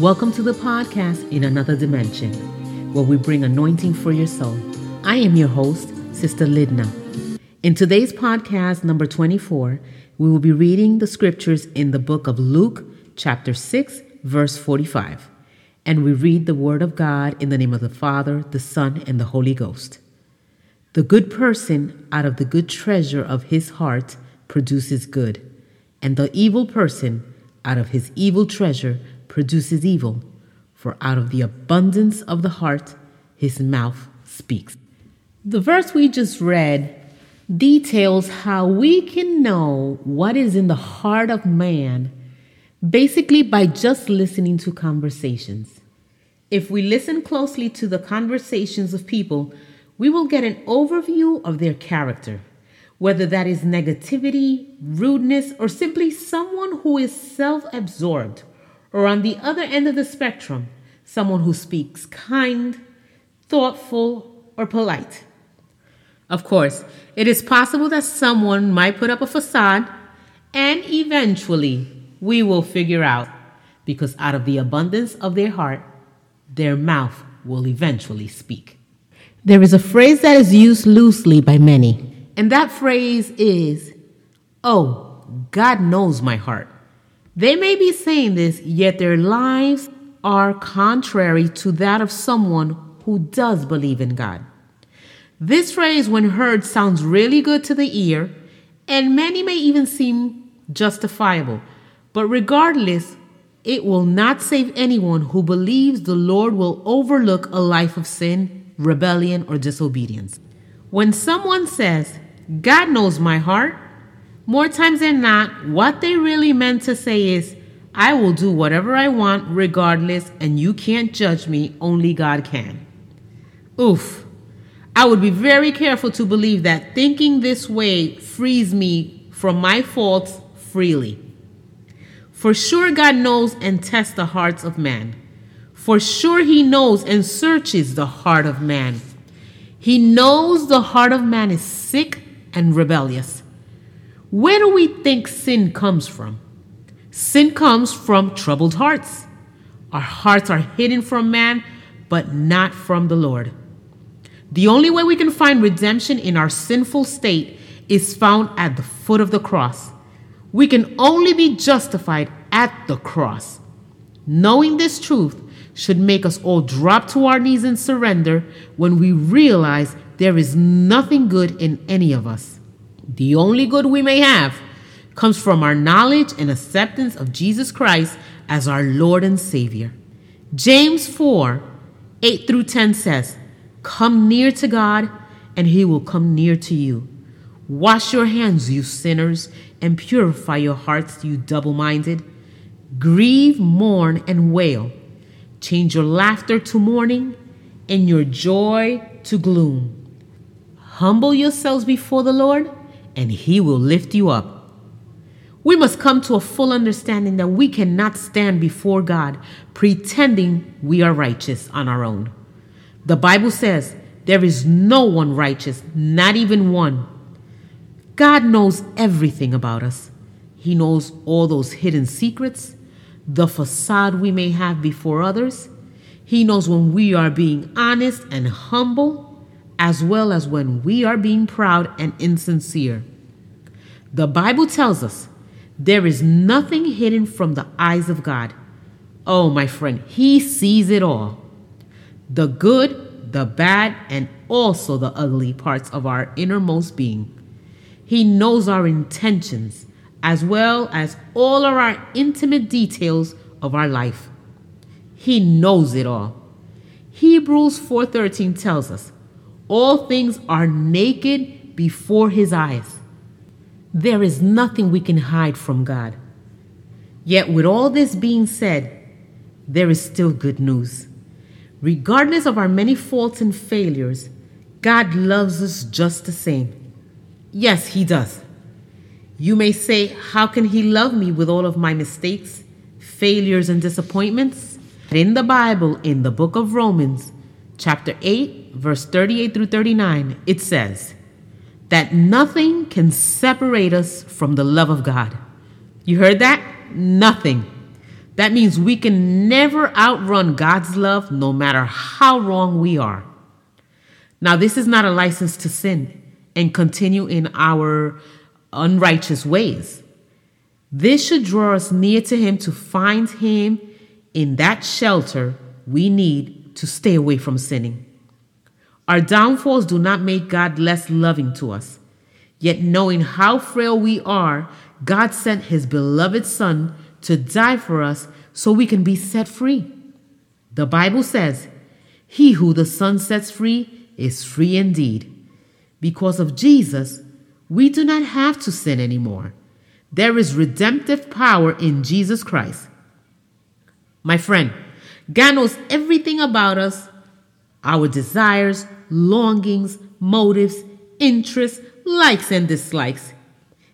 Welcome to the podcast in another dimension, where we bring anointing for your soul. I am your host, Sister Lidna. In today's podcast, number 24, we will be reading the scriptures in the book of Luke, chapter 6, verse 45. And we read the word of God in the name of the Father, the Son, and the Holy Ghost. The good person out of the good treasure of his heart produces good, and the evil person out of his evil treasure produces evil, for out of the abundance of the heart his mouth speaks. The verse we just read details how we can know what is in the heart of man basically by just listening to conversations. If we listen closely to the conversations of people, we will get an overview of their character, whether that is negativity, rudeness, or simply someone who is self absorbed or on the other end of the spectrum, someone who speaks kind, thoughtful, or polite. Of course, it is possible that someone might put up a facade, and eventually we will figure out because out of the abundance of their heart, their mouth will eventually speak. There is a phrase that is used loosely by many, and that phrase is, Oh, God knows my heart. They may be saying this, yet their lives are contrary to that of someone who does believe in God. This phrase, when heard, sounds really good to the ear, and many may even seem justifiable. But regardless, it will not save anyone who believes the Lord will overlook a life of sin, rebellion, or disobedience. When someone says, God knows my heart, more times than not, what they really meant to say is, I will do whatever I want regardless, and you can't judge me, only God can. Oof. I would be very careful to believe that thinking this way frees me from my faults freely. For sure, God knows and tests the hearts of man. For sure, He knows and searches the heart of man. He knows the heart of man is sick and rebellious. Where do we think sin comes from? Sin comes from troubled hearts. Our hearts are hidden from man, but not from the Lord. The only way we can find redemption in our sinful state is found at the foot of the cross. We can only be justified at the cross. Knowing this truth should make us all drop to our knees and surrender when we realize there is nothing good in any of us. The only good we may have comes from our knowledge and acceptance of Jesus Christ as our Lord and Savior. James 4 8 through 10 says, Come near to God, and he will come near to you. Wash your hands, you sinners, and purify your hearts, you double minded. Grieve, mourn, and wail. Change your laughter to mourning and your joy to gloom. Humble yourselves before the Lord and he will lift you up. We must come to a full understanding that we cannot stand before God pretending we are righteous on our own. The Bible says there is no one righteous, not even one. God knows everything about us. He knows all those hidden secrets, the facade we may have before others. He knows when we are being honest and humble as well as when we are being proud and insincere. The Bible tells us there is nothing hidden from the eyes of God. Oh, my friend, He sees it all the good, the bad, and also the ugly parts of our innermost being. He knows our intentions as well as all of our intimate details of our life. He knows it all. Hebrews 4:13 tells us, all things are naked before his eyes. There is nothing we can hide from God. Yet, with all this being said, there is still good news. Regardless of our many faults and failures, God loves us just the same. Yes, He does. You may say, How can He love me with all of my mistakes, failures, and disappointments? In the Bible, in the book of Romans, chapter 8, verse 38 through 39, it says that nothing can separate us from the love of God. You heard that? Nothing. That means we can never outrun God's love no matter how wrong we are. Now, this is not a license to sin and continue in our unrighteous ways. This should draw us near to Him to find Him in that shelter we need to stay away from sinning. Our downfalls do not make God less loving to us. Yet, knowing how frail we are, God sent His beloved Son to die for us so we can be set free. The Bible says, He who the Son sets free is free indeed. Because of Jesus, we do not have to sin anymore. There is redemptive power in Jesus Christ. My friend, God knows everything about us our desires, longings, motives, interests, likes, and dislikes.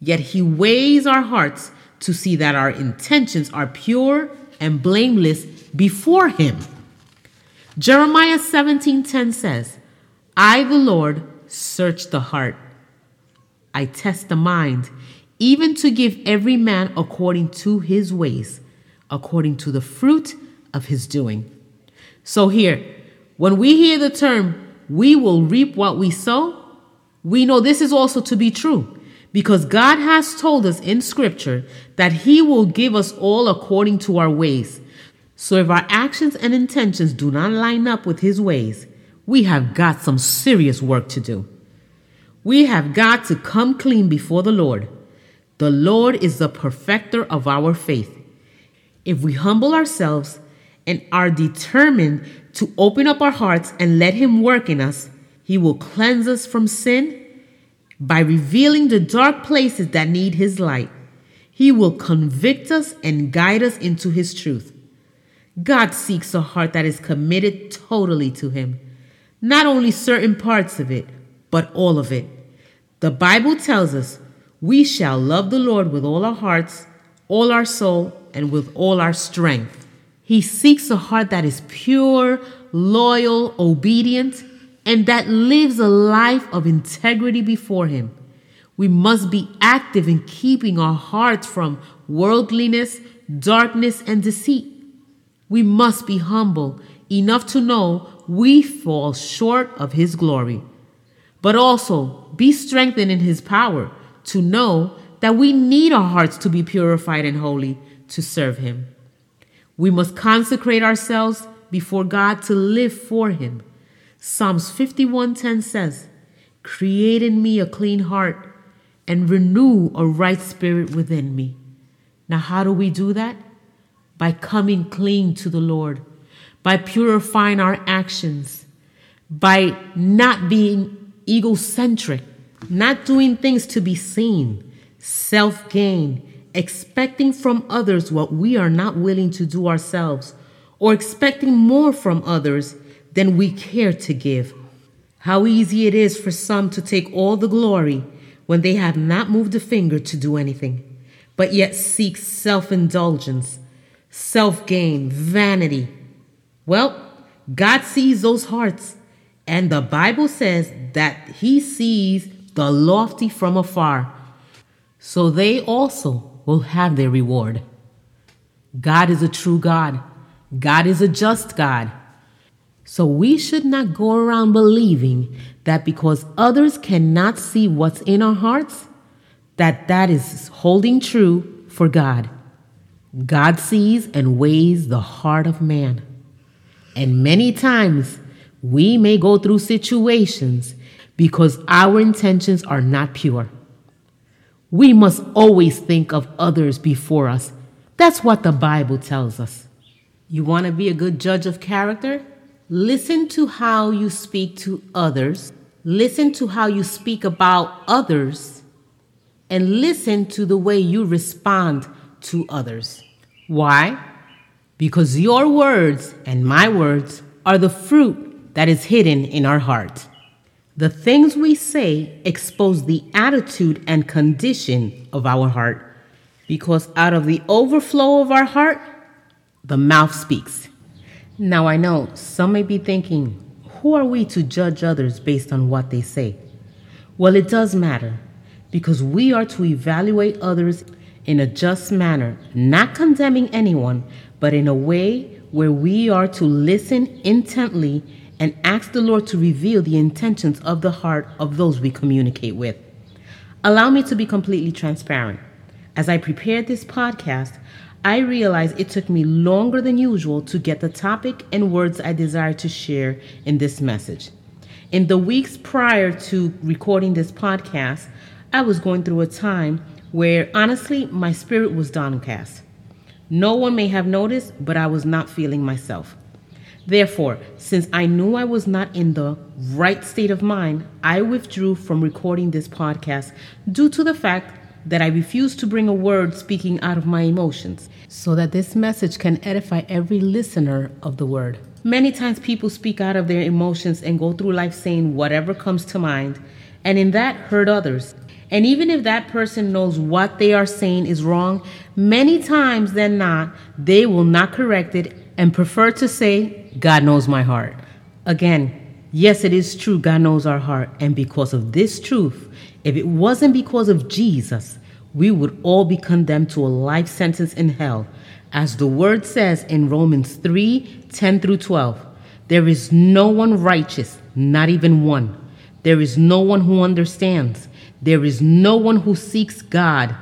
Yet He weighs our hearts to see that our intentions are pure and blameless before Him. Jeremiah 17:10 says, I, the Lord, search the heart. I test the mind, even to give every man according to his ways, according to the fruit of his doing. So, here, when we hear the term, we will reap what we sow, we know this is also to be true because God has told us in Scripture that He will give us all according to our ways. So, if our actions and intentions do not line up with His ways, we have got some serious work to do. We have got to come clean before the Lord. The Lord is the perfecter of our faith. If we humble ourselves and are determined to open up our hearts and let Him work in us, He will cleanse us from sin by revealing the dark places that need His light. He will convict us and guide us into His truth. God seeks a heart that is committed totally to Him, not only certain parts of it, but all of it. The Bible tells us we shall love the Lord with all our hearts, all our soul, and with all our strength. He seeks a heart that is pure, loyal, obedient, and that lives a life of integrity before Him. We must be active in keeping our hearts from worldliness, darkness, and deceit. We must be humble enough to know we fall short of His glory, but also be strengthened in His power to know that we need our hearts to be purified and holy to serve Him. We must consecrate ourselves before God to live for him. Psalms 51:10 says, "Create in me a clean heart and renew a right spirit within me." Now, how do we do that? By coming clean to the Lord, by purifying our actions, by not being egocentric, not doing things to be seen, self gain, expecting from others what we are not willing to do ourselves, or expecting more from others than we care to give. How easy it is for some to take all the glory when they have not moved a finger to do anything, but yet seek self indulgence, self gain, vanity. Well, God sees those hearts, and the Bible says that He sees the lofty from afar. So they also will have their reward. God is a true God. God is a just God. So we should not go around believing that because others cannot see what's in our hearts, that that is holding true for God. God sees and weighs the heart of man. And many times we may go through situations because our intentions are not pure. We must always think of others before us. That's what the Bible tells us. You want to be a good judge of character? Listen to how you speak to others. Listen to how you speak about others. And listen to the way you respond to others. Why? Because your words and my words are the fruit that is hidden in our heart. The things we say expose the attitude and condition of our heart because out of the overflow of our heart, the mouth speaks. Now, I know some may be thinking, who are we to judge others based on what they say? Well, it does matter because we are to evaluate others in a just manner, not condemning anyone, but in a way where we are to listen intently and ask the Lord to reveal the intentions of the heart of those we communicate with. Allow me to be completely transparent. As I prepared this podcast, I realized it took me longer than usual to get the topic and words I desired to share in this message. In the weeks prior to recording this podcast, I was going through a time where honestly my spirit was downcast. No one may have noticed, but I was not feeling myself. Therefore, since I knew I was not in the right state of mind, I withdrew from recording this podcast due to the fact that I refused to bring a word speaking out of my emotions, so that this message can edify every listener of the word. Many times people speak out of their emotions and go through life saying whatever comes to mind, and in that hurt others. And even if that person knows what they are saying is wrong, many times than not, they will not correct it and prefer to say, God knows my heart. Again, yes, it is true, God knows our heart. And because of this truth, if it wasn't because of Jesus, we would all be condemned to a life sentence in hell. As the word says in Romans 3 10 through 12, there is no one righteous, not even one. There is no one who understands. There is no one who seeks God.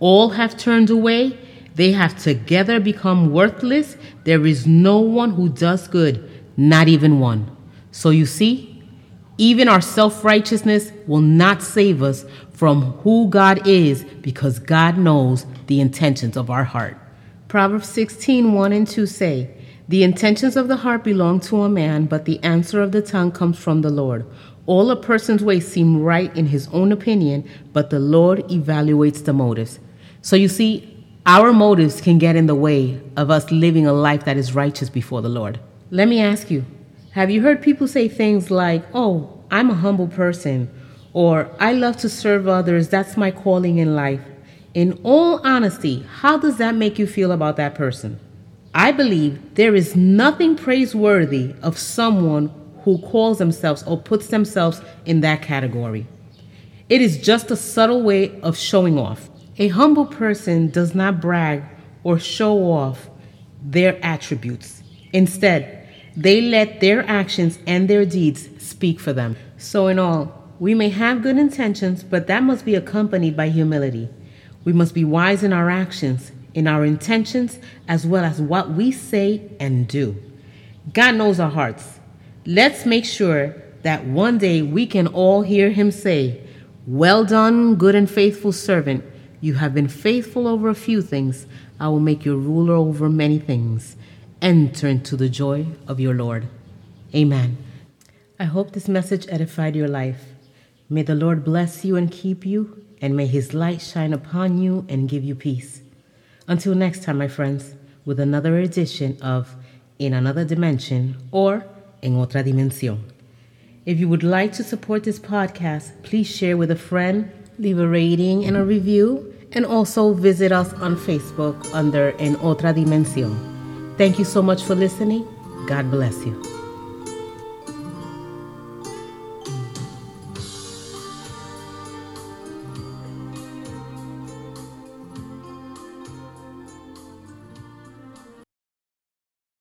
All have turned away. They have together become worthless. There is no one who does good, not even one. So you see, even our self righteousness will not save us from who God is because God knows the intentions of our heart. Proverbs 16 1 and 2 say, The intentions of the heart belong to a man, but the answer of the tongue comes from the Lord. All a person's ways seem right in his own opinion, but the Lord evaluates the motives. So you see, our motives can get in the way of us living a life that is righteous before the Lord. Let me ask you have you heard people say things like, Oh, I'm a humble person, or I love to serve others, that's my calling in life? In all honesty, how does that make you feel about that person? I believe there is nothing praiseworthy of someone who calls themselves or puts themselves in that category. It is just a subtle way of showing off. A humble person does not brag or show off their attributes. Instead, they let their actions and their deeds speak for them. So, in all, we may have good intentions, but that must be accompanied by humility. We must be wise in our actions, in our intentions, as well as what we say and do. God knows our hearts. Let's make sure that one day we can all hear him say, Well done, good and faithful servant. You have been faithful over a few things. I will make you ruler over many things. Enter into the joy of your Lord. Amen. I hope this message edified your life. May the Lord bless you and keep you, and may his light shine upon you and give you peace. Until next time, my friends, with another edition of In Another Dimension or en otra dimensión. If you would like to support this podcast, please share with a friend, leave a rating and a review, and also visit us on Facebook under En Otra Dimensión. Thank you so much for listening. God bless you.